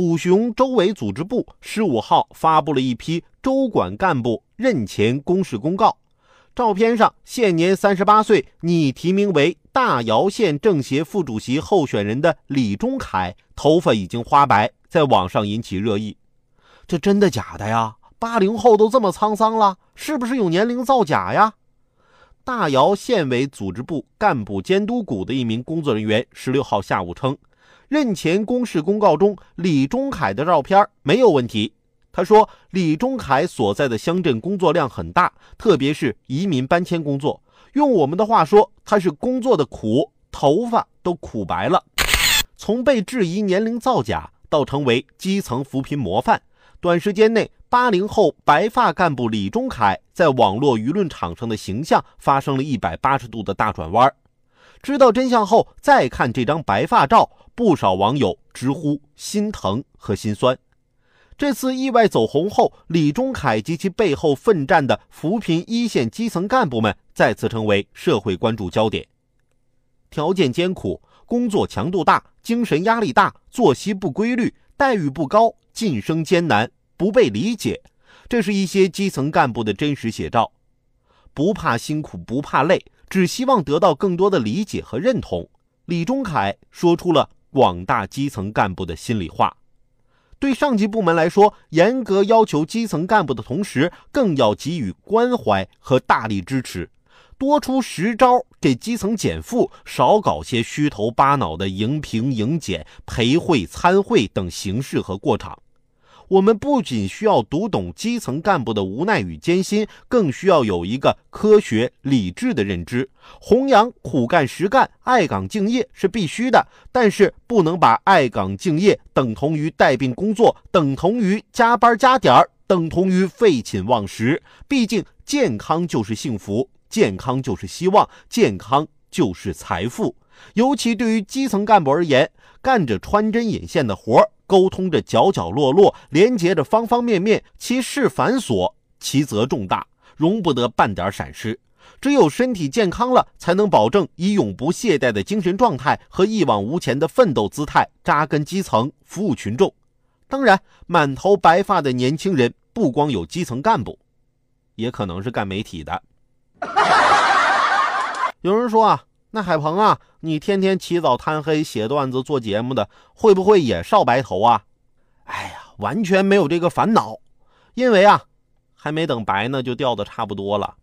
楚雄州委组织部十五号发布了一批州管干部任前公示公告。照片上，现年三十八岁、拟提名为大姚县政协副主席候选人的李忠凯，头发已经花白，在网上引起热议。这真的假的呀？八零后都这么沧桑了，是不是有年龄造假呀？大姚县委组织部干部监督股的一名工作人员十六号下午称，任前公示公告中李忠凯的照片没有问题。他说，李忠凯所在的乡镇工作量很大，特别是移民搬迁工作。用我们的话说，他是工作的苦，头发都苦白了。从被质疑年龄造假到成为基层扶贫模范，短时间内，八零后白发干部李忠凯在网络舆论场上的形象发生了一百八十度的大转弯。知道真相后，再看这张白发照，不少网友直呼心疼和心酸。这次意外走红后，李忠凯及其背后奋战的扶贫一线基层干部们再次成为社会关注焦点。条件艰苦，工作强度大，精神压力大，作息不规律，待遇不高，晋升艰难，不被理解，这是一些基层干部的真实写照。不怕辛苦，不怕累，只希望得到更多的理解和认同。李忠凯说出了广大基层干部的心里话。对上级部门来说，严格要求基层干部的同时，更要给予关怀和大力支持，多出实招给基层减负，少搞些虚头巴脑的迎评迎检、陪会参会等形式和过场。我们不仅需要读懂基层干部的无奈与艰辛，更需要有一个科学理智的认知。弘扬苦干实干、爱岗敬业是必须的，但是不能把爱岗敬业等同于带病工作，等同于加班加点儿，等同于废寝忘食。毕竟，健康就是幸福，健康就是希望，健康就是财富。尤其对于基层干部而言，干着穿针引线的活儿。沟通着角角落落，连接着方方面面，其事繁琐，其责重大，容不得半点闪失。只有身体健康了，才能保证以永不懈怠的精神状态和一往无前的奋斗姿态扎根基层，服务群众。当然，满头白发的年轻人不光有基层干部，也可能是干媒体的。有人说啊。那海鹏啊，你天天起早贪黑写段子做节目的，会不会也少白头啊？哎呀，完全没有这个烦恼，因为啊，还没等白呢，就掉的差不多了。